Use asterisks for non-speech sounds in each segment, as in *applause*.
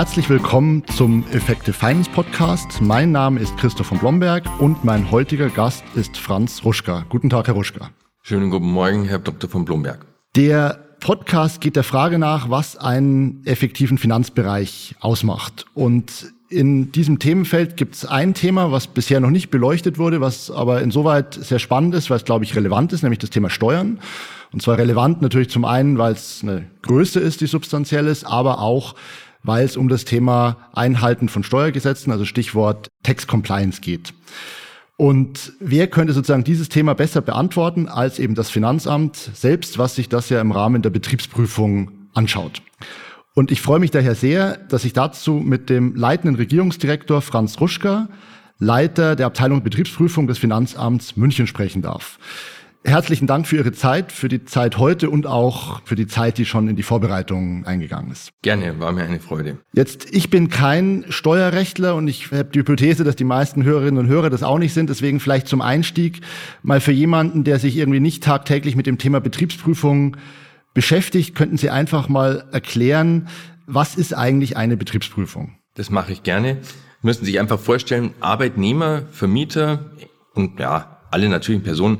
Herzlich willkommen zum Effective Finance Podcast. Mein Name ist Christoph von Blomberg und mein heutiger Gast ist Franz Ruschka. Guten Tag, Herr Ruschka. Schönen guten Morgen, Herr Dr. von Blomberg. Der Podcast geht der Frage nach, was einen effektiven Finanzbereich ausmacht. Und in diesem Themenfeld gibt es ein Thema, was bisher noch nicht beleuchtet wurde, was aber insoweit sehr spannend ist, weil es, glaube ich, relevant ist, nämlich das Thema Steuern. Und zwar relevant natürlich zum einen, weil es eine Größe ist, die substanziell ist, aber auch, weil es um das Thema Einhalten von Steuergesetzen, also Stichwort Tax Compliance geht. Und wer könnte sozusagen dieses Thema besser beantworten als eben das Finanzamt selbst, was sich das ja im Rahmen der Betriebsprüfung anschaut? Und ich freue mich daher sehr, dass ich dazu mit dem leitenden Regierungsdirektor Franz Ruschka, Leiter der Abteilung Betriebsprüfung des Finanzamts München sprechen darf. Herzlichen Dank für Ihre Zeit, für die Zeit heute und auch für die Zeit, die schon in die Vorbereitung eingegangen ist. Gerne, war mir eine Freude. Jetzt, ich bin kein Steuerrechtler und ich habe die Hypothese, dass die meisten Hörerinnen und Hörer das auch nicht sind. Deswegen vielleicht zum Einstieg mal für jemanden, der sich irgendwie nicht tagtäglich mit dem Thema Betriebsprüfung beschäftigt, könnten Sie einfach mal erklären, was ist eigentlich eine Betriebsprüfung? Das mache ich gerne. Sie müssen sich einfach vorstellen, Arbeitnehmer, Vermieter und ja, alle natürlichen Personen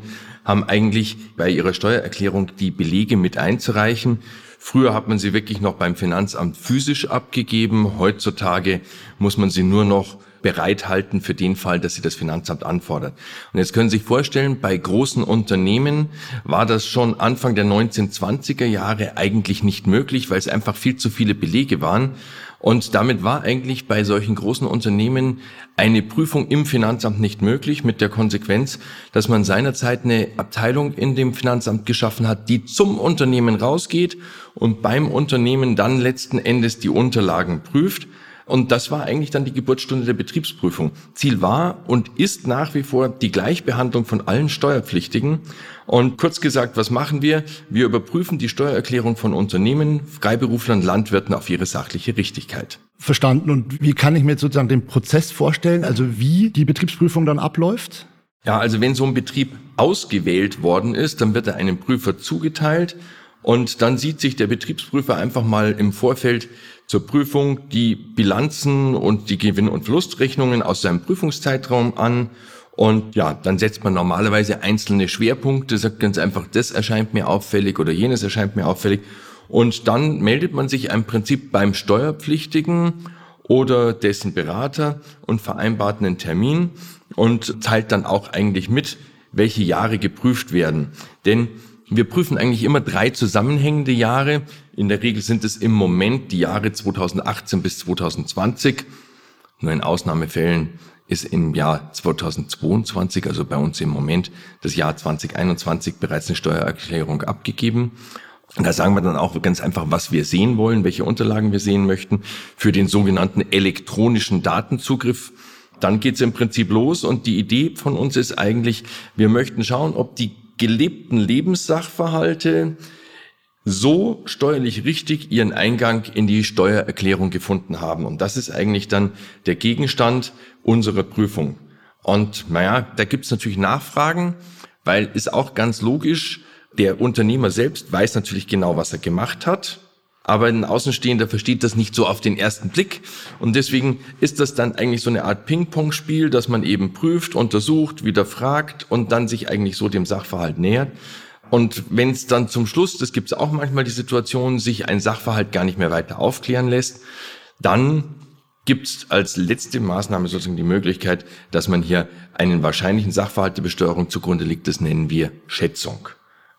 haben eigentlich bei ihrer Steuererklärung die Belege mit einzureichen. Früher hat man sie wirklich noch beim Finanzamt physisch abgegeben. Heutzutage muss man sie nur noch bereithalten für den Fall, dass sie das Finanzamt anfordert. Und jetzt können Sie sich vorstellen, bei großen Unternehmen war das schon Anfang der 1920er Jahre eigentlich nicht möglich, weil es einfach viel zu viele Belege waren. Und damit war eigentlich bei solchen großen Unternehmen eine Prüfung im Finanzamt nicht möglich, mit der Konsequenz, dass man seinerzeit eine Abteilung in dem Finanzamt geschaffen hat, die zum Unternehmen rausgeht und beim Unternehmen dann letzten Endes die Unterlagen prüft. Und das war eigentlich dann die Geburtsstunde der Betriebsprüfung. Ziel war und ist nach wie vor die Gleichbehandlung von allen Steuerpflichtigen. Und kurz gesagt, was machen wir? Wir überprüfen die Steuererklärung von Unternehmen, Freiberuflern, Landwirten auf ihre sachliche Richtigkeit. Verstanden. Und wie kann ich mir sozusagen den Prozess vorstellen? Also wie die Betriebsprüfung dann abläuft? Ja, also wenn so ein Betrieb ausgewählt worden ist, dann wird er einem Prüfer zugeteilt und dann sieht sich der Betriebsprüfer einfach mal im Vorfeld zur Prüfung die Bilanzen und die Gewinn- und Verlustrechnungen aus seinem Prüfungszeitraum an. Und ja, dann setzt man normalerweise einzelne Schwerpunkte, sagt ganz einfach, das erscheint mir auffällig oder jenes erscheint mir auffällig. Und dann meldet man sich im Prinzip beim Steuerpflichtigen oder dessen Berater und vereinbart einen Termin und teilt dann auch eigentlich mit, welche Jahre geprüft werden. Denn wir prüfen eigentlich immer drei zusammenhängende Jahre. In der Regel sind es im Moment die Jahre 2018 bis 2020. Nur in Ausnahmefällen ist im Jahr 2022, also bei uns im Moment, das Jahr 2021 bereits eine Steuererklärung abgegeben. Und da sagen wir dann auch ganz einfach, was wir sehen wollen, welche Unterlagen wir sehen möchten für den sogenannten elektronischen Datenzugriff. Dann geht's im Prinzip los und die Idee von uns ist eigentlich, wir möchten schauen, ob die gelebten Lebenssachverhalte so steuerlich richtig ihren Eingang in die Steuererklärung gefunden haben. Und das ist eigentlich dann der Gegenstand unserer Prüfung. Und naja, da gibt's natürlich Nachfragen, weil ist auch ganz logisch, der Unternehmer selbst weiß natürlich genau, was er gemacht hat aber ein Außenstehender versteht das nicht so auf den ersten Blick. Und deswegen ist das dann eigentlich so eine Art Ping-Pong-Spiel, dass man eben prüft, untersucht, wieder fragt und dann sich eigentlich so dem Sachverhalt nähert. Und wenn es dann zum Schluss, das gibt es auch manchmal die Situation, sich ein Sachverhalt gar nicht mehr weiter aufklären lässt, dann gibt es als letzte Maßnahme sozusagen die Möglichkeit, dass man hier einen wahrscheinlichen Sachverhalt der Besteuerung zugrunde legt. Das nennen wir Schätzung.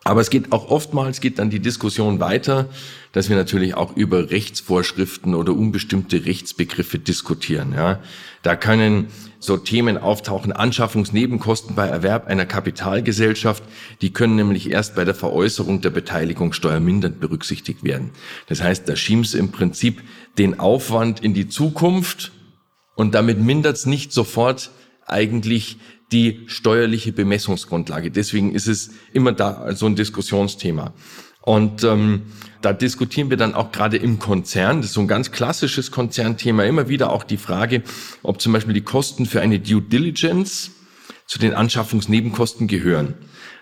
Aber es geht auch oftmals, geht dann die Diskussion weiter, dass wir natürlich auch über Rechtsvorschriften oder unbestimmte Rechtsbegriffe diskutieren. Ja. Da können so Themen auftauchen, Anschaffungsnebenkosten bei Erwerb einer Kapitalgesellschaft, die können nämlich erst bei der Veräußerung der Beteiligung steuermindernd berücksichtigt werden. Das heißt, da schiebst im Prinzip den Aufwand in die Zukunft und damit mindert es nicht sofort eigentlich die steuerliche Bemessungsgrundlage. Deswegen ist es immer da so ein Diskussionsthema. Und ähm, da diskutieren wir dann auch gerade im Konzern, das ist so ein ganz klassisches Konzernthema, immer wieder auch die Frage, ob zum Beispiel die Kosten für eine Due Diligence zu den Anschaffungsnebenkosten gehören.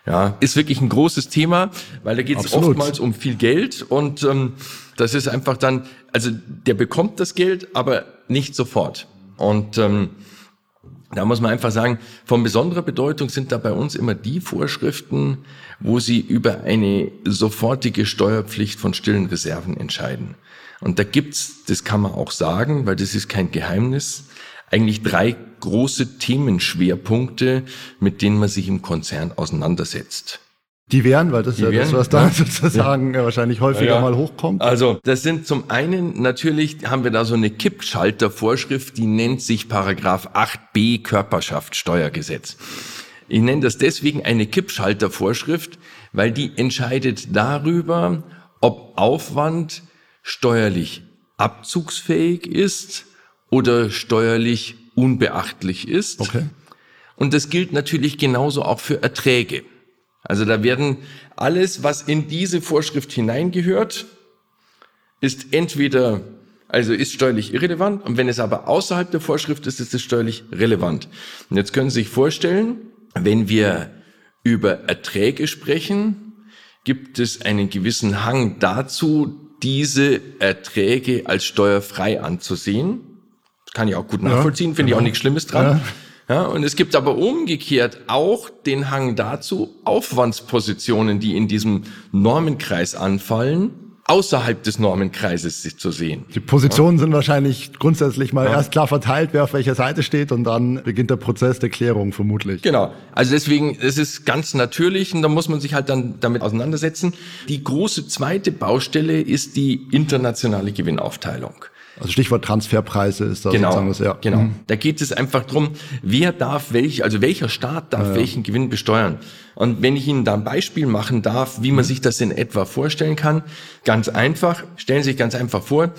Ja, ist wirklich ein großes Thema, weil da geht es oftmals um viel Geld und ähm, das ist einfach dann, also der bekommt das Geld, aber nicht sofort. Und ähm, da muss man einfach sagen, von besonderer Bedeutung sind da bei uns immer die Vorschriften, wo Sie über eine sofortige Steuerpflicht von stillen Reserven entscheiden. Und da gibt's, das kann man auch sagen, weil das ist kein Geheimnis, eigentlich drei große Themenschwerpunkte, mit denen man sich im Konzern auseinandersetzt. Die wären, weil das ist ja wären, das, was da ja. sozusagen ja. wahrscheinlich häufiger ja. mal hochkommt. Also, das sind zum einen natürlich, haben wir da so eine Kippschaltervorschrift, die nennt sich Paragraph 8b Körperschaftssteuergesetz. Ich nenne das deswegen eine Kippschaltervorschrift, weil die entscheidet darüber, ob Aufwand steuerlich abzugsfähig ist oder steuerlich unbeachtlich ist. Okay. Und das gilt natürlich genauso auch für Erträge. Also da werden alles, was in diese Vorschrift hineingehört, ist entweder, also ist steuerlich irrelevant und wenn es aber außerhalb der Vorschrift ist, ist es steuerlich relevant. Und jetzt können Sie sich vorstellen, wenn wir über Erträge sprechen, gibt es einen gewissen Hang dazu, diese Erträge als steuerfrei anzusehen. Das kann ich auch gut nachvollziehen, ja, finde genau. ich auch genau. nichts Schlimmes dran. Ja. Ja, und es gibt aber umgekehrt auch den Hang dazu, Aufwandspositionen, die in diesem Normenkreis anfallen, außerhalb des Normenkreises sich zu sehen. Die Positionen ja. sind wahrscheinlich grundsätzlich mal ja. erst klar verteilt, wer auf welcher Seite steht und dann beginnt der Prozess der Klärung vermutlich. Genau. Also deswegen, es ist ganz natürlich und da muss man sich halt dann damit auseinandersetzen. Die große zweite Baustelle ist die internationale Gewinnaufteilung. Also Stichwort Transferpreise ist da genau, sozusagen was, ja. Genau. Mhm. Da geht es einfach drum, wer darf welch, also welcher Staat darf ja, welchen Gewinn besteuern. Und wenn ich Ihnen da ein Beispiel machen darf, wie man mhm. sich das in etwa vorstellen kann, ganz einfach, stellen Sie sich ganz einfach vor,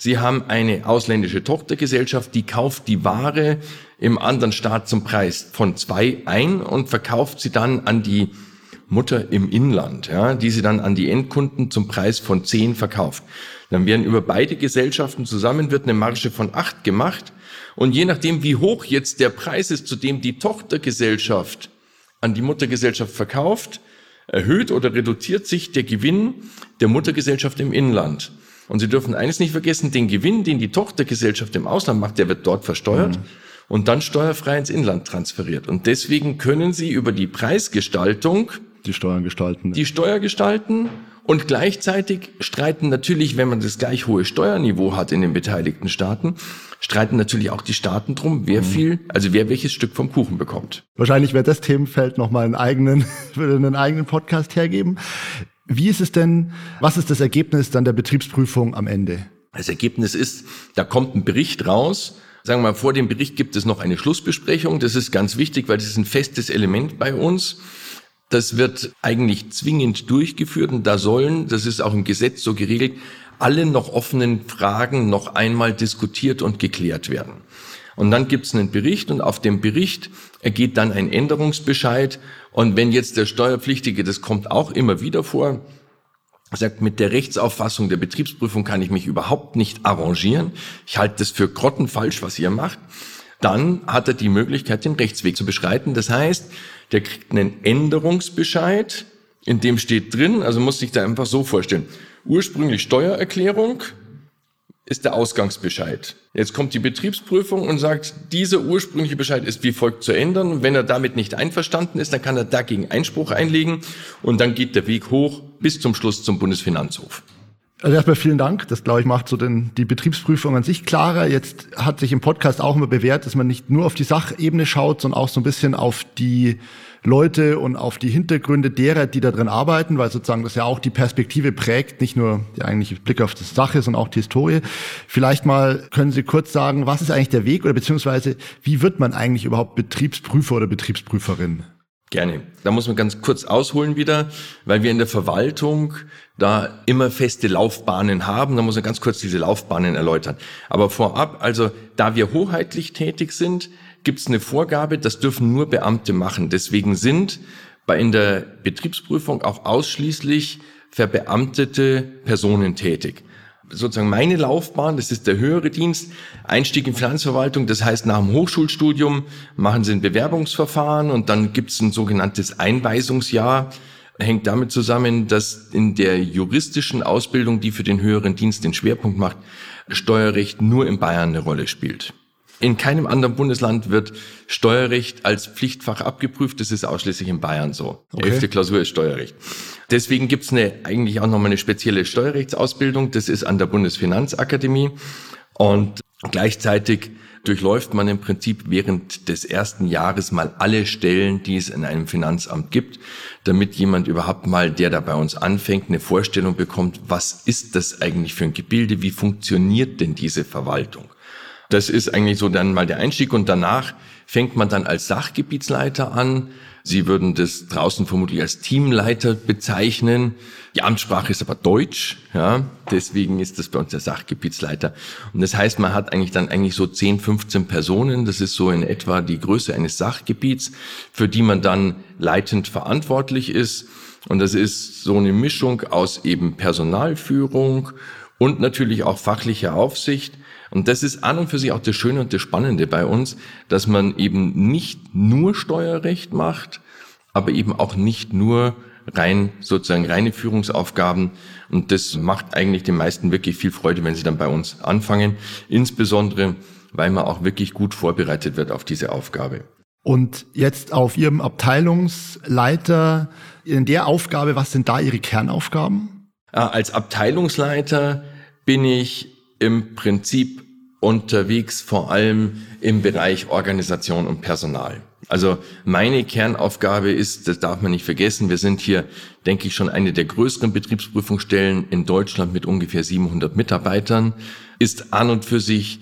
Sie haben eine ausländische Tochtergesellschaft, die kauft die Ware im anderen Staat zum Preis von zwei ein und verkauft sie dann an die Mutter im Inland, ja, die sie dann an die Endkunden zum Preis von zehn verkauft. Dann werden über beide Gesellschaften zusammen wird eine Marge von acht gemacht. Und je nachdem, wie hoch jetzt der Preis ist, zu dem die Tochtergesellschaft an die Muttergesellschaft verkauft, erhöht oder reduziert sich der Gewinn der Muttergesellschaft im Inland. Und Sie dürfen eines nicht vergessen, den Gewinn, den die Tochtergesellschaft im Ausland macht, der wird dort versteuert mhm. und dann steuerfrei ins Inland transferiert. Und deswegen können Sie über die Preisgestaltung die Steuern gestalten. Die Steuer gestalten und gleichzeitig streiten natürlich, wenn man das gleich hohe Steuerniveau hat in den beteiligten Staaten, streiten natürlich auch die Staaten drum, wer mhm. viel, also wer welches Stück vom Kuchen bekommt. Wahrscheinlich wird das Themenfeld nochmal einen eigenen, *laughs* würde einen eigenen Podcast hergeben. Wie ist es denn, was ist das Ergebnis dann der Betriebsprüfung am Ende? Das Ergebnis ist, da kommt ein Bericht raus, Sagen wir mal, vor dem Bericht gibt es noch eine Schlussbesprechung. Das ist ganz wichtig, weil das ist ein festes Element bei uns. Das wird eigentlich zwingend durchgeführt und da sollen, das ist auch im Gesetz so geregelt, alle noch offenen Fragen noch einmal diskutiert und geklärt werden. Und dann gibt es einen Bericht und auf dem Bericht ergeht dann ein Änderungsbescheid. Und wenn jetzt der Steuerpflichtige, das kommt auch immer wieder vor, sagt, mit der Rechtsauffassung der Betriebsprüfung kann ich mich überhaupt nicht arrangieren. Ich halte das für grottenfalsch, was ihr macht. Dann hat er die Möglichkeit, den Rechtsweg zu beschreiten. Das heißt, der kriegt einen Änderungsbescheid, in dem steht drin, also muss sich da einfach so vorstellen, ursprünglich Steuererklärung ist der Ausgangsbescheid. Jetzt kommt die Betriebsprüfung und sagt, dieser ursprüngliche Bescheid ist wie folgt zu ändern. wenn er damit nicht einverstanden ist, dann kann er dagegen Einspruch einlegen und dann geht der Weg hoch bis zum Schluss zum Bundesfinanzhof. Also erstmal vielen Dank. Das, glaube ich, macht so den, die Betriebsprüfung an sich klarer. Jetzt hat sich im Podcast auch immer bewährt, dass man nicht nur auf die Sachebene schaut, sondern auch so ein bisschen auf die Leute und auf die Hintergründe derer, die da drin arbeiten, weil sozusagen das ja auch die Perspektive prägt, nicht nur der eigentliche Blick auf die Sache, sondern auch die Historie. Vielleicht mal können Sie kurz sagen, was ist eigentlich der Weg oder beziehungsweise wie wird man eigentlich überhaupt Betriebsprüfer oder Betriebsprüferin? Gerne. Da muss man ganz kurz ausholen wieder, weil wir in der Verwaltung da immer feste Laufbahnen haben. Da muss man ganz kurz diese Laufbahnen erläutern. Aber vorab, also da wir hoheitlich tätig sind, gibt es eine Vorgabe, das dürfen nur Beamte machen. Deswegen sind bei in der Betriebsprüfung auch ausschließlich verbeamtete Personen tätig sozusagen meine Laufbahn, das ist der höhere Dienst, Einstieg in Finanzverwaltung, das heißt nach dem Hochschulstudium machen Sie ein Bewerbungsverfahren und dann gibt es ein sogenanntes Einweisungsjahr, hängt damit zusammen, dass in der juristischen Ausbildung, die für den höheren Dienst den Schwerpunkt macht, Steuerrecht nur in Bayern eine Rolle spielt. In keinem anderen Bundesland wird Steuerrecht als Pflichtfach abgeprüft. Das ist ausschließlich in Bayern so. Okay. Elfte Klausur ist Steuerrecht. Deswegen gibt's eine, eigentlich auch nochmal eine spezielle Steuerrechtsausbildung. Das ist an der Bundesfinanzakademie. Und gleichzeitig durchläuft man im Prinzip während des ersten Jahres mal alle Stellen, die es in einem Finanzamt gibt, damit jemand überhaupt mal, der da bei uns anfängt, eine Vorstellung bekommt, was ist das eigentlich für ein Gebilde, wie funktioniert denn diese Verwaltung. Das ist eigentlich so dann mal der Einstieg und danach fängt man dann als Sachgebietsleiter an. Sie würden das draußen vermutlich als Teamleiter bezeichnen. Die Amtssprache ist aber Deutsch, ja. Deswegen ist das bei uns der Sachgebietsleiter. Und das heißt, man hat eigentlich dann eigentlich so 10, 15 Personen. Das ist so in etwa die Größe eines Sachgebiets, für die man dann leitend verantwortlich ist. Und das ist so eine Mischung aus eben Personalführung und natürlich auch fachlicher Aufsicht. Und das ist an und für sich auch das Schöne und das Spannende bei uns, dass man eben nicht nur Steuerrecht macht, aber eben auch nicht nur rein sozusagen reine Führungsaufgaben. Und das macht eigentlich den meisten wirklich viel Freude, wenn sie dann bei uns anfangen. Insbesondere, weil man auch wirklich gut vorbereitet wird auf diese Aufgabe. Und jetzt auf Ihrem Abteilungsleiter, in der Aufgabe, was sind da Ihre Kernaufgaben? Als Abteilungsleiter bin ich im Prinzip unterwegs, vor allem im Bereich Organisation und Personal. Also meine Kernaufgabe ist, das darf man nicht vergessen, wir sind hier, denke ich, schon eine der größeren Betriebsprüfungsstellen in Deutschland mit ungefähr 700 Mitarbeitern, ist an und für sich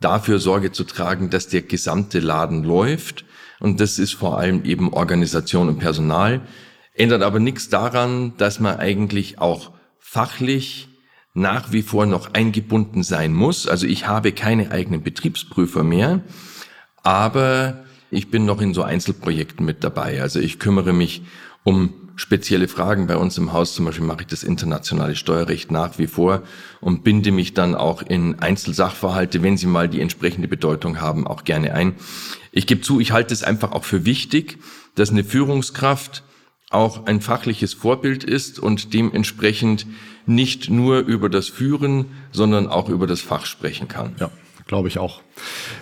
dafür Sorge zu tragen, dass der gesamte Laden läuft. Und das ist vor allem eben Organisation und Personal. Ändert aber nichts daran, dass man eigentlich auch fachlich nach wie vor noch eingebunden sein muss. Also ich habe keine eigenen Betriebsprüfer mehr, aber ich bin noch in so Einzelprojekten mit dabei. Also ich kümmere mich um spezielle Fragen bei uns im Haus. Zum Beispiel mache ich das internationale Steuerrecht nach wie vor und binde mich dann auch in Einzelsachverhalte, wenn sie mal die entsprechende Bedeutung haben, auch gerne ein. Ich gebe zu, ich halte es einfach auch für wichtig, dass eine Führungskraft auch ein fachliches Vorbild ist und dementsprechend nicht nur über das Führen, sondern auch über das Fach sprechen kann. Ja glaube ich auch.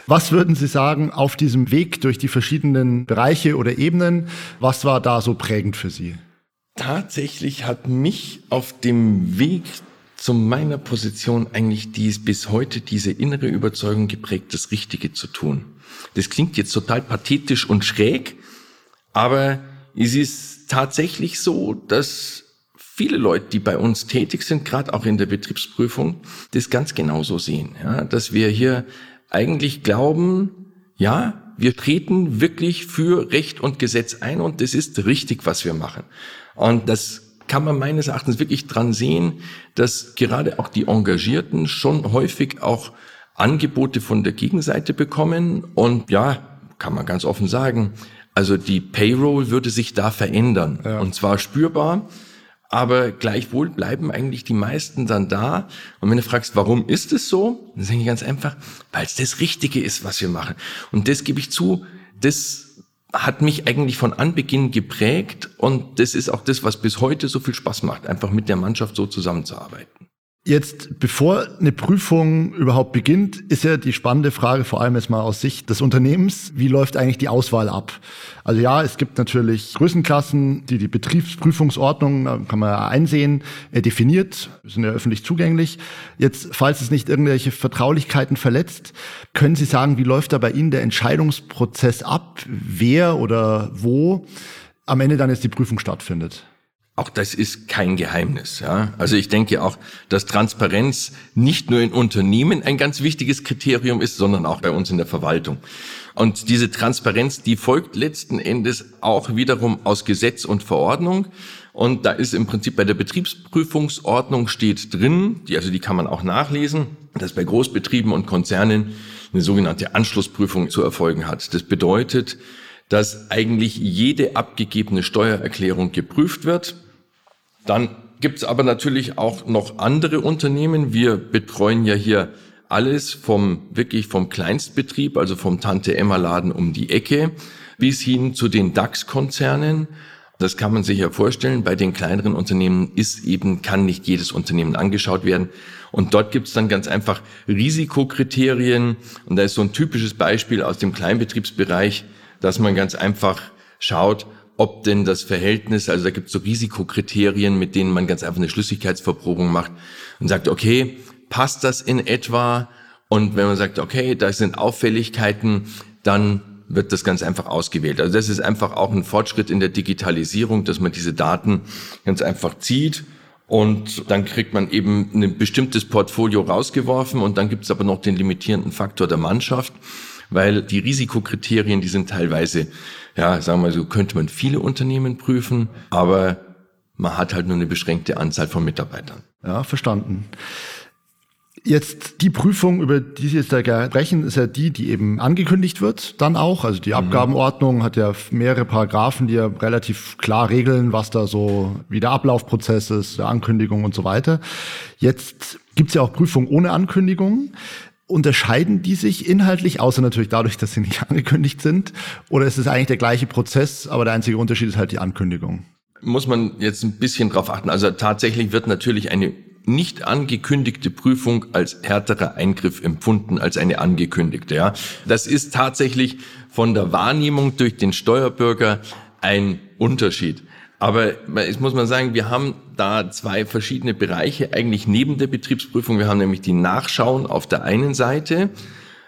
Was würden Sie sagen auf diesem Weg durch die verschiedenen Bereiche oder Ebenen? Was war da so prägend für Sie? Tatsächlich hat mich auf dem Weg zu meiner Position eigentlich dies bis heute diese innere Überzeugung geprägt, das Richtige zu tun. Das klingt jetzt total pathetisch und schräg, aber es ist tatsächlich so, dass viele Leute, die bei uns tätig sind, gerade auch in der Betriebsprüfung, das ganz genauso sehen. Ja, dass wir hier eigentlich glauben, ja, wir treten wirklich für Recht und Gesetz ein und das ist richtig, was wir machen. Und das kann man meines Erachtens wirklich dran sehen, dass gerade auch die Engagierten schon häufig auch Angebote von der Gegenseite bekommen und ja, kann man ganz offen sagen, also die Payroll würde sich da verändern. Ja. Und zwar spürbar. Aber gleichwohl bleiben eigentlich die meisten dann da. Und wenn du fragst, warum ist es so? Dann sage ich ganz einfach, weil es das Richtige ist, was wir machen. Und das gebe ich zu, das hat mich eigentlich von Anbeginn geprägt. Und das ist auch das, was bis heute so viel Spaß macht, einfach mit der Mannschaft so zusammenzuarbeiten. Jetzt, bevor eine Prüfung überhaupt beginnt, ist ja die spannende Frage, vor allem jetzt mal aus Sicht des Unternehmens, wie läuft eigentlich die Auswahl ab? Also ja, es gibt natürlich Größenklassen, die die Betriebsprüfungsordnung, kann man ja einsehen, äh, definiert, sind ja öffentlich zugänglich. Jetzt, falls es nicht irgendwelche Vertraulichkeiten verletzt, können Sie sagen, wie läuft da bei Ihnen der Entscheidungsprozess ab, wer oder wo am Ende dann jetzt die Prüfung stattfindet? Auch das ist kein Geheimnis. Ja? Also ich denke auch, dass Transparenz nicht nur in Unternehmen ein ganz wichtiges Kriterium ist, sondern auch bei uns in der Verwaltung. Und diese Transparenz, die folgt letzten Endes auch wiederum aus Gesetz und Verordnung. Und da ist im Prinzip bei der Betriebsprüfungsordnung steht drin, die, also die kann man auch nachlesen, dass bei Großbetrieben und Konzernen eine sogenannte Anschlussprüfung zu erfolgen hat. Das bedeutet, dass eigentlich jede abgegebene Steuererklärung geprüft wird dann gibt es aber natürlich auch noch andere Unternehmen. Wir betreuen ja hier alles vom wirklich vom Kleinstbetrieb, also vom Tante Emma Laden um die Ecke, bis hin zu den DAX-Konzernen. Das kann man sich ja vorstellen. Bei den kleineren Unternehmen ist eben, kann nicht jedes Unternehmen angeschaut werden. Und dort gibt es dann ganz einfach Risikokriterien. Und da ist so ein typisches Beispiel aus dem Kleinbetriebsbereich, dass man ganz einfach schaut, ob denn das Verhältnis, also da gibt es so Risikokriterien, mit denen man ganz einfach eine Schlüssigkeitsverprobung macht und sagt, okay, passt das in etwa? Und wenn man sagt, okay, da sind Auffälligkeiten, dann wird das ganz einfach ausgewählt. Also das ist einfach auch ein Fortschritt in der Digitalisierung, dass man diese Daten ganz einfach zieht und dann kriegt man eben ein bestimmtes Portfolio rausgeworfen und dann gibt es aber noch den limitierenden Faktor der Mannschaft, weil die Risikokriterien, die sind teilweise, ja, sagen wir so, könnte man viele Unternehmen prüfen, aber man hat halt nur eine beschränkte Anzahl von Mitarbeitern. Ja, verstanden. Jetzt die Prüfung, über die Sie jetzt da sprechen, ist ja die, die eben angekündigt wird, dann auch. Also die mhm. Abgabenordnung hat ja mehrere Paragraphen, die ja relativ klar regeln, was da so, wie der Ablaufprozess ist, der Ankündigung und so weiter. Jetzt gibt's ja auch Prüfungen ohne Ankündigung. Unterscheiden die sich inhaltlich, außer natürlich dadurch, dass sie nicht *laughs* angekündigt sind? Oder ist es eigentlich der gleiche Prozess, aber der einzige Unterschied ist halt die Ankündigung? Muss man jetzt ein bisschen drauf achten. Also tatsächlich wird natürlich eine nicht angekündigte Prüfung als härterer Eingriff empfunden als eine angekündigte. Ja, das ist tatsächlich von der Wahrnehmung durch den Steuerbürger ein Unterschied. Aber jetzt muss man sagen, wir haben da zwei verschiedene Bereiche eigentlich neben der Betriebsprüfung. Wir haben nämlich die Nachschauen auf der einen Seite.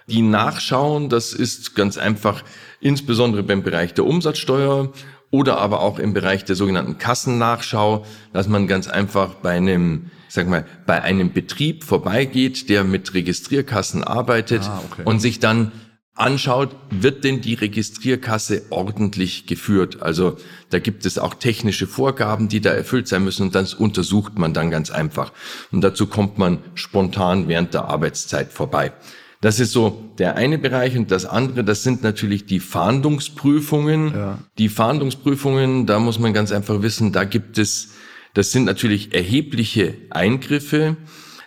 Die Nachschauen, das ist ganz einfach insbesondere beim Bereich der Umsatzsteuer oder aber auch im Bereich der sogenannten Kassennachschau, dass man ganz einfach bei einem sag mal, bei einem Betrieb vorbeigeht, der mit Registrierkassen arbeitet ah, okay. und sich dann anschaut, wird denn die Registrierkasse ordentlich geführt? Also da gibt es auch technische Vorgaben, die da erfüllt sein müssen und das untersucht man dann ganz einfach. Und dazu kommt man spontan während der Arbeitszeit vorbei. Das ist so der eine Bereich und das andere, das sind natürlich die Fahndungsprüfungen. Ja. Die Fahndungsprüfungen, da muss man ganz einfach wissen, da gibt es das sind natürlich erhebliche Eingriffe.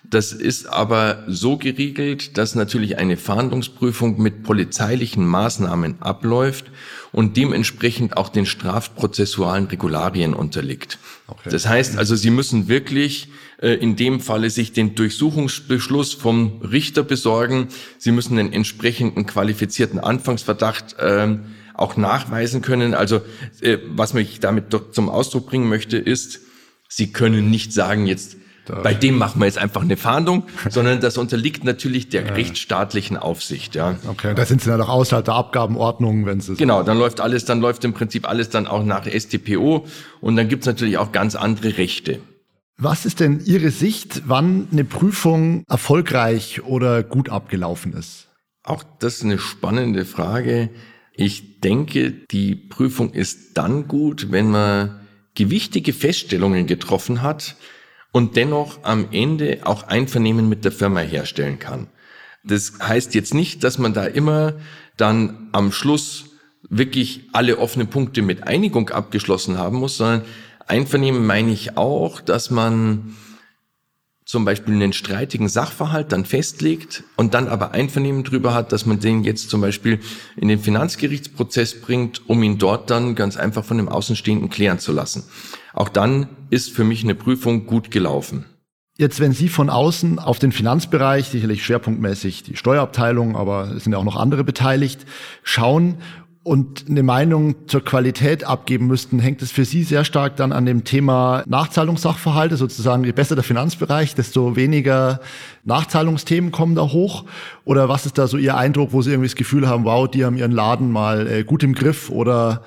Das ist aber so geregelt, dass natürlich eine Fahndungsprüfung mit polizeilichen Maßnahmen abläuft und dementsprechend auch den strafprozessualen Regularien unterliegt. Okay. Das heißt also, Sie müssen wirklich äh, in dem Falle sich den Durchsuchungsbeschluss vom Richter besorgen. Sie müssen den entsprechenden qualifizierten Anfangsverdacht äh, auch nachweisen können. Also äh, was mich damit zum Ausdruck bringen möchte, ist, Sie können nicht sagen, jetzt bei dem machen wir jetzt einfach eine Fahndung, *laughs* sondern das unterliegt natürlich der rechtsstaatlichen Aufsicht. Ja. Okay, da sind Sie dann auch außerhalb der Abgabenordnung, wenn Sie Genau, dann läuft alles, dann läuft im Prinzip alles dann auch nach STPO und dann gibt's natürlich auch ganz andere Rechte. Was ist denn Ihre Sicht, wann eine Prüfung erfolgreich oder gut abgelaufen ist? Auch das ist eine spannende Frage. Ich denke, die Prüfung ist dann gut, wenn man gewichtige Feststellungen getroffen hat und dennoch am Ende auch Einvernehmen mit der Firma herstellen kann. Das heißt jetzt nicht, dass man da immer dann am Schluss wirklich alle offenen Punkte mit Einigung abgeschlossen haben muss, sondern Einvernehmen meine ich auch, dass man zum Beispiel einen streitigen Sachverhalt dann festlegt und dann aber Einvernehmen drüber hat, dass man den jetzt zum Beispiel in den Finanzgerichtsprozess bringt, um ihn dort dann ganz einfach von dem Außenstehenden klären zu lassen. Auch dann ist für mich eine Prüfung gut gelaufen. Jetzt, wenn Sie von außen auf den Finanzbereich, sicherlich schwerpunktmäßig die Steuerabteilung, aber es sind ja auch noch andere beteiligt, schauen und eine Meinung zur Qualität abgeben müssten, hängt es für Sie sehr stark dann an dem Thema Nachzahlungssachverhalte, sozusagen je besser der Finanzbereich, desto weniger Nachzahlungsthemen kommen da hoch? Oder was ist da so Ihr Eindruck, wo Sie irgendwie das Gefühl haben, wow, die haben ihren Laden mal äh, gut im Griff oder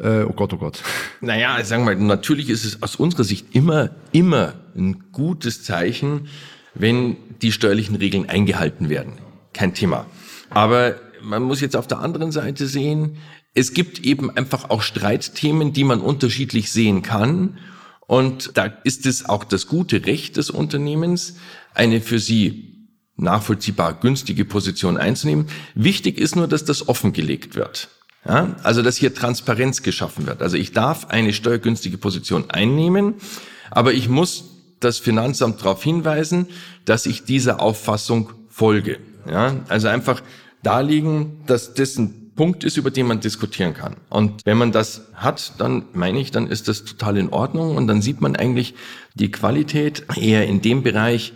äh, oh Gott, oh Gott. *laughs* Naja, sagen wir mal, natürlich ist es aus unserer Sicht immer, immer ein gutes Zeichen, wenn die steuerlichen Regeln eingehalten werden. Kein Thema. Aber man muss jetzt auf der anderen Seite sehen, es gibt eben einfach auch Streitthemen, die man unterschiedlich sehen kann. Und da ist es auch das gute Recht des Unternehmens, eine für sie nachvollziehbar günstige Position einzunehmen. Wichtig ist nur, dass das offengelegt wird. Ja, also, dass hier Transparenz geschaffen wird. Also, ich darf eine steuergünstige Position einnehmen, aber ich muss das Finanzamt darauf hinweisen, dass ich dieser Auffassung folge. Ja, also einfach darlegen, dass das ein Punkt ist, über den man diskutieren kann. Und wenn man das hat, dann meine ich, dann ist das total in Ordnung und dann sieht man eigentlich die Qualität eher in dem Bereich,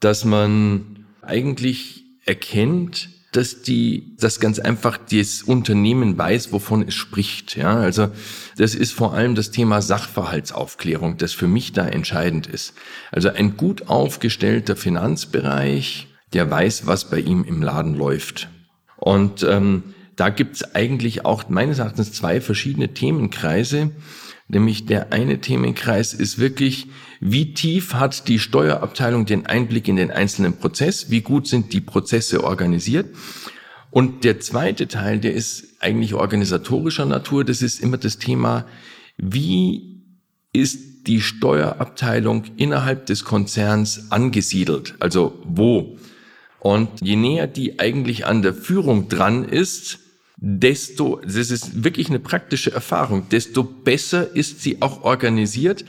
dass man eigentlich erkennt, dass die, dass ganz einfach das Unternehmen weiß, wovon es spricht. Ja, also das ist vor allem das Thema Sachverhaltsaufklärung, das für mich da entscheidend ist. Also ein gut aufgestellter Finanzbereich, der weiß, was bei ihm im Laden läuft. Und ähm, da gibt's eigentlich auch meines Erachtens zwei verschiedene Themenkreise. Nämlich der eine Themenkreis ist wirklich, wie tief hat die Steuerabteilung den Einblick in den einzelnen Prozess? Wie gut sind die Prozesse organisiert? Und der zweite Teil, der ist eigentlich organisatorischer Natur. Das ist immer das Thema, wie ist die Steuerabteilung innerhalb des Konzerns angesiedelt? Also wo? Und je näher die eigentlich an der Führung dran ist, desto, das ist wirklich eine praktische Erfahrung, desto besser ist sie auch organisiert.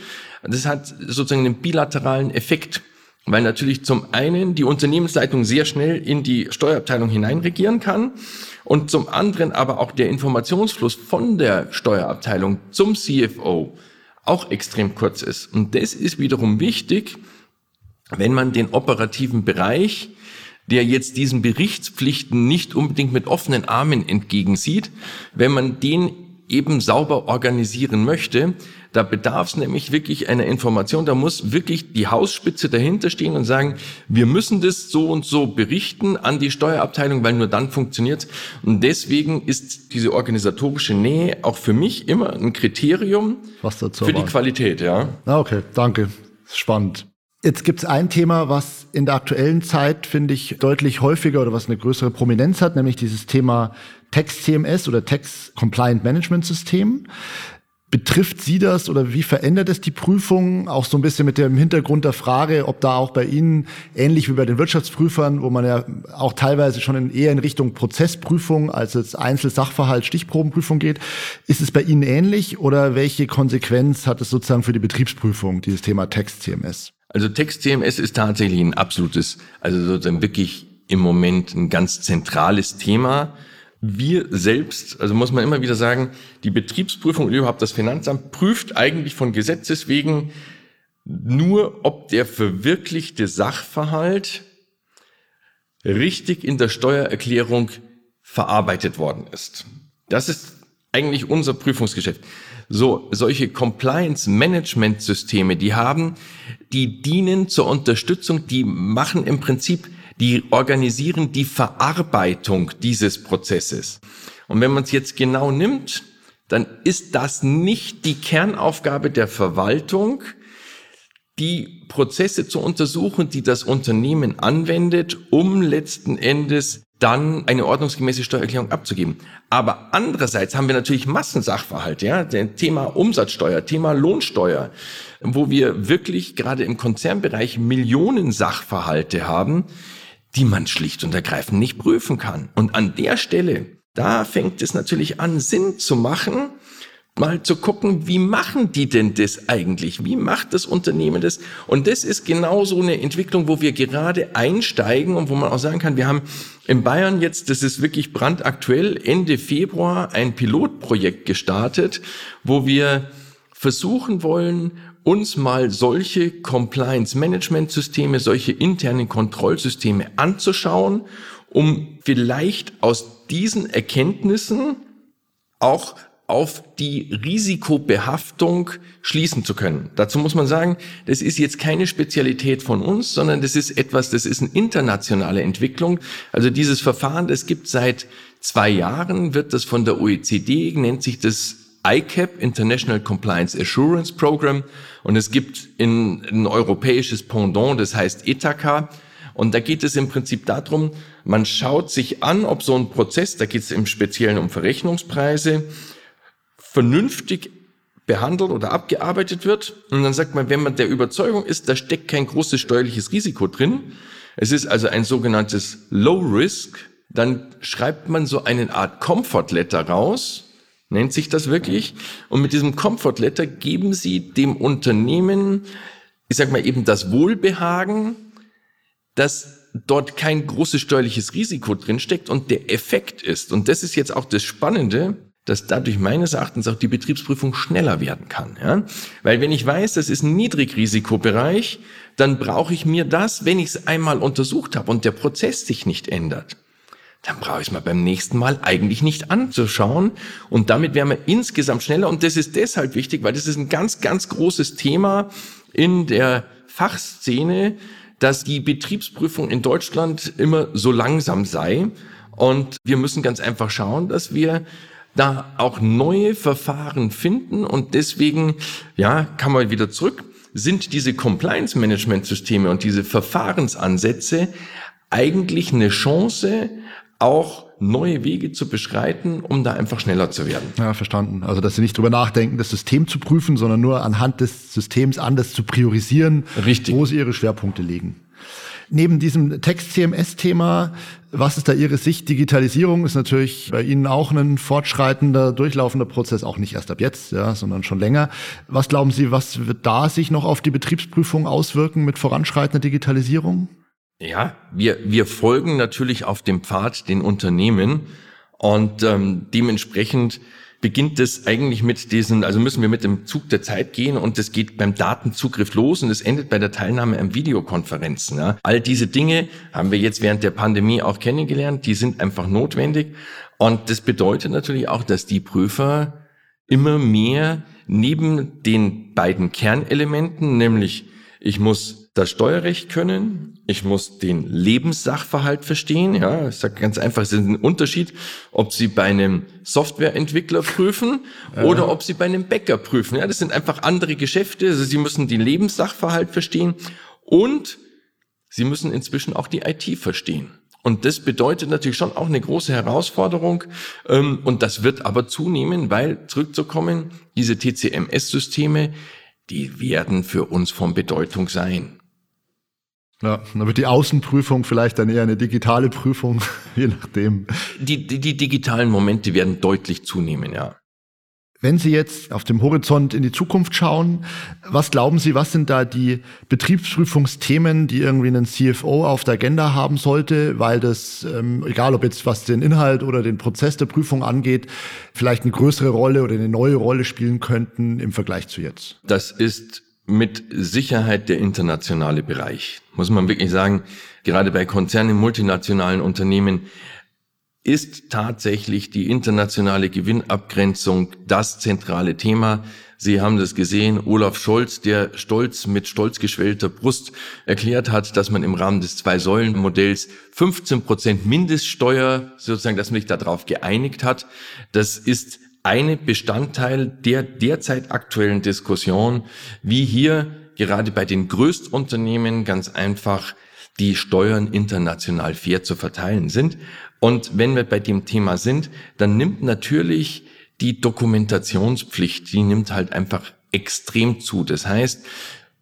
Das hat sozusagen einen bilateralen Effekt, weil natürlich zum einen die Unternehmensleitung sehr schnell in die Steuerabteilung hineinregieren kann und zum anderen aber auch der Informationsfluss von der Steuerabteilung zum CFO auch extrem kurz ist. Und das ist wiederum wichtig, wenn man den operativen Bereich der jetzt diesen Berichtspflichten nicht unbedingt mit offenen Armen entgegensieht, wenn man den eben sauber organisieren möchte. Da bedarf es nämlich wirklich einer Information. Da muss wirklich die Hausspitze dahinter stehen und sagen, wir müssen das so und so berichten an die Steuerabteilung, weil nur dann funktioniert. Und deswegen ist diese organisatorische Nähe auch für mich immer ein Kriterium für die Qualität. Ja. Ah, okay, danke. Spannend. Jetzt gibt es ein Thema, was in der aktuellen Zeit, finde ich, deutlich häufiger oder was eine größere Prominenz hat, nämlich dieses Thema Text CMS oder Text Compliant Management System. Betrifft Sie das oder wie verändert es die Prüfung? Auch so ein bisschen mit dem Hintergrund der Frage, ob da auch bei Ihnen, ähnlich wie bei den Wirtschaftsprüfern, wo man ja auch teilweise schon in, eher in Richtung Prozessprüfung als jetzt Einzelsachverhalt, Stichprobenprüfung geht. Ist es bei Ihnen ähnlich oder welche Konsequenz hat es sozusagen für die Betriebsprüfung, dieses Thema Text CMS? Also Text-CMS ist tatsächlich ein absolutes, also sozusagen wirklich im Moment ein ganz zentrales Thema. Wir selbst, also muss man immer wieder sagen, die Betriebsprüfung und überhaupt das Finanzamt prüft eigentlich von Gesetzes wegen nur, ob der verwirklichte Sachverhalt richtig in der Steuererklärung verarbeitet worden ist. Das ist eigentlich unser Prüfungsgeschäft. So, solche Compliance-Management-Systeme, die haben, die dienen zur Unterstützung, die machen im Prinzip, die organisieren die Verarbeitung dieses Prozesses. Und wenn man es jetzt genau nimmt, dann ist das nicht die Kernaufgabe der Verwaltung, die Prozesse zu untersuchen, die das Unternehmen anwendet, um letzten Endes dann eine ordnungsgemäße Steuererklärung abzugeben. Aber andererseits haben wir natürlich Massensachverhalte, ja, Thema Umsatzsteuer, Thema Lohnsteuer, wo wir wirklich gerade im Konzernbereich Millionen Sachverhalte haben, die man schlicht und ergreifend nicht prüfen kann. Und an der Stelle, da fängt es natürlich an, Sinn zu machen, mal zu gucken, wie machen die denn das eigentlich? Wie macht das Unternehmen das? Und das ist genau so eine Entwicklung, wo wir gerade einsteigen und wo man auch sagen kann, wir haben in Bayern jetzt, das ist wirklich brandaktuell, Ende Februar ein Pilotprojekt gestartet, wo wir versuchen wollen, uns mal solche Compliance-Management-Systeme, solche internen Kontrollsysteme anzuschauen, um vielleicht aus diesen Erkenntnissen auch auf die Risikobehaftung schließen zu können. Dazu muss man sagen, das ist jetzt keine Spezialität von uns, sondern das ist etwas, das ist eine internationale Entwicklung. Also dieses Verfahren, das gibt seit zwei Jahren, wird das von der OECD, nennt sich das ICAP, International Compliance Assurance Program, und es gibt in, ein europäisches Pendant, das heißt ETACA, und da geht es im Prinzip darum, man schaut sich an, ob so ein Prozess, da geht es im Speziellen um Verrechnungspreise, vernünftig behandelt oder abgearbeitet wird. Und dann sagt man, wenn man der Überzeugung ist, da steckt kein großes steuerliches Risiko drin, es ist also ein sogenanntes Low Risk, dann schreibt man so eine Art Comfort Letter raus, nennt sich das wirklich. Und mit diesem Comfort Letter geben Sie dem Unternehmen, ich sag mal eben das Wohlbehagen, dass dort kein großes steuerliches Risiko drinsteckt und der Effekt ist, und das ist jetzt auch das Spannende, dass dadurch meines Erachtens auch die Betriebsprüfung schneller werden kann. Ja? Weil wenn ich weiß, das ist ein Niedrigrisikobereich, dann brauche ich mir das, wenn ich es einmal untersucht habe und der Prozess sich nicht ändert, dann brauche ich es mal beim nächsten Mal eigentlich nicht anzuschauen. Und damit wären wir insgesamt schneller. Und das ist deshalb wichtig, weil das ist ein ganz, ganz großes Thema in der Fachszene, dass die Betriebsprüfung in Deutschland immer so langsam sei. Und wir müssen ganz einfach schauen, dass wir da auch neue Verfahren finden und deswegen, ja, kann man wieder zurück, sind diese Compliance-Management-Systeme und diese Verfahrensansätze eigentlich eine Chance, auch neue Wege zu beschreiten, um da einfach schneller zu werden. Ja, verstanden. Also, dass Sie nicht drüber nachdenken, das System zu prüfen, sondern nur anhand des Systems anders zu priorisieren, Richtig. wo Sie Ihre Schwerpunkte legen. Neben diesem Text-CMS-Thema, was ist da Ihre Sicht? Digitalisierung ist natürlich bei Ihnen auch ein fortschreitender, durchlaufender Prozess, auch nicht erst ab jetzt, ja, sondern schon länger. Was glauben Sie, was wird da sich noch auf die Betriebsprüfung auswirken mit voranschreitender Digitalisierung? Ja, wir, wir folgen natürlich auf dem Pfad den Unternehmen und ähm, dementsprechend beginnt es eigentlich mit diesen, also müssen wir mit dem Zug der Zeit gehen und es geht beim Datenzugriff los und es endet bei der Teilnahme an Videokonferenzen. Ja. All diese Dinge haben wir jetzt während der Pandemie auch kennengelernt, die sind einfach notwendig und das bedeutet natürlich auch, dass die Prüfer immer mehr neben den beiden Kernelementen, nämlich ich muss das Steuerrecht können, ich muss den Lebenssachverhalt verstehen. Ja, ich sage ganz einfach, es ist ein Unterschied, ob Sie bei einem Softwareentwickler prüfen ja. oder ob Sie bei einem Bäcker prüfen. Ja, das sind einfach andere Geschäfte. Also Sie müssen den Lebenssachverhalt verstehen und Sie müssen inzwischen auch die IT verstehen. Und das bedeutet natürlich schon auch eine große Herausforderung. Ähm, und das wird aber zunehmen, weil zurückzukommen, diese TCMS-Systeme, die werden für uns von Bedeutung sein. Ja, dann wird die Außenprüfung vielleicht dann eher eine digitale Prüfung, *laughs* je nachdem. Die, die, die digitalen Momente werden deutlich zunehmen, ja. Wenn Sie jetzt auf dem Horizont in die Zukunft schauen, was glauben Sie, was sind da die Betriebsprüfungsthemen, die irgendwie einen CFO auf der Agenda haben sollte, weil das, ähm, egal ob jetzt was den Inhalt oder den Prozess der Prüfung angeht, vielleicht eine größere Rolle oder eine neue Rolle spielen könnten im Vergleich zu jetzt? Das ist mit Sicherheit der internationale Bereich. Muss man wirklich sagen, gerade bei Konzernen, multinationalen Unternehmen ist tatsächlich die internationale Gewinnabgrenzung das zentrale Thema. Sie haben das gesehen, Olaf Scholz, der stolz mit stolz geschwellter Brust erklärt hat, dass man im Rahmen des Zwei-Säulen-Modells 15 Prozent Mindeststeuer, sozusagen, dass man sich darauf geeinigt hat. Das ist eine Bestandteil der derzeit aktuellen Diskussion, wie hier gerade bei den Größtunternehmen ganz einfach die Steuern international fair zu verteilen sind. Und wenn wir bei dem Thema sind, dann nimmt natürlich die Dokumentationspflicht, die nimmt halt einfach extrem zu. Das heißt,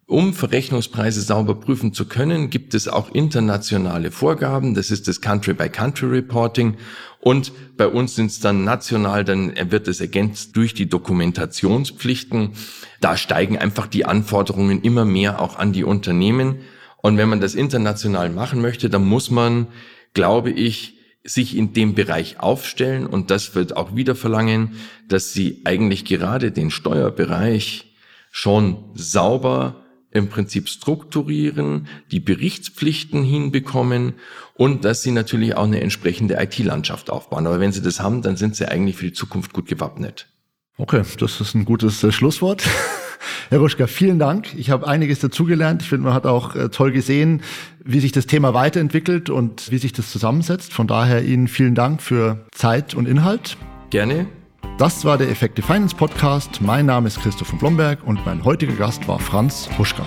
um Verrechnungspreise sauber prüfen zu können, gibt es auch internationale Vorgaben. Das ist das Country-by-Country-Reporting. Und bei uns sind es dann national, dann wird es ergänzt durch die Dokumentationspflichten. Da steigen einfach die Anforderungen immer mehr auch an die Unternehmen. Und wenn man das international machen möchte, dann muss man, glaube ich, sich in dem Bereich aufstellen. Und das wird auch wieder verlangen, dass sie eigentlich gerade den Steuerbereich schon sauber im Prinzip strukturieren, die Berichtspflichten hinbekommen und dass sie natürlich auch eine entsprechende IT-Landschaft aufbauen. Aber wenn sie das haben, dann sind sie eigentlich für die Zukunft gut gewappnet. Okay, das ist ein gutes äh, Schlusswort. *laughs* Herr Ruschka, vielen Dank. Ich habe einiges dazugelernt. Ich finde, man hat auch äh, toll gesehen, wie sich das Thema weiterentwickelt und wie sich das zusammensetzt. Von daher Ihnen vielen Dank für Zeit und Inhalt. Gerne. Das war der Effekte Finance Podcast. Mein Name ist Christoph von Blomberg und mein heutiger Gast war Franz Huschka.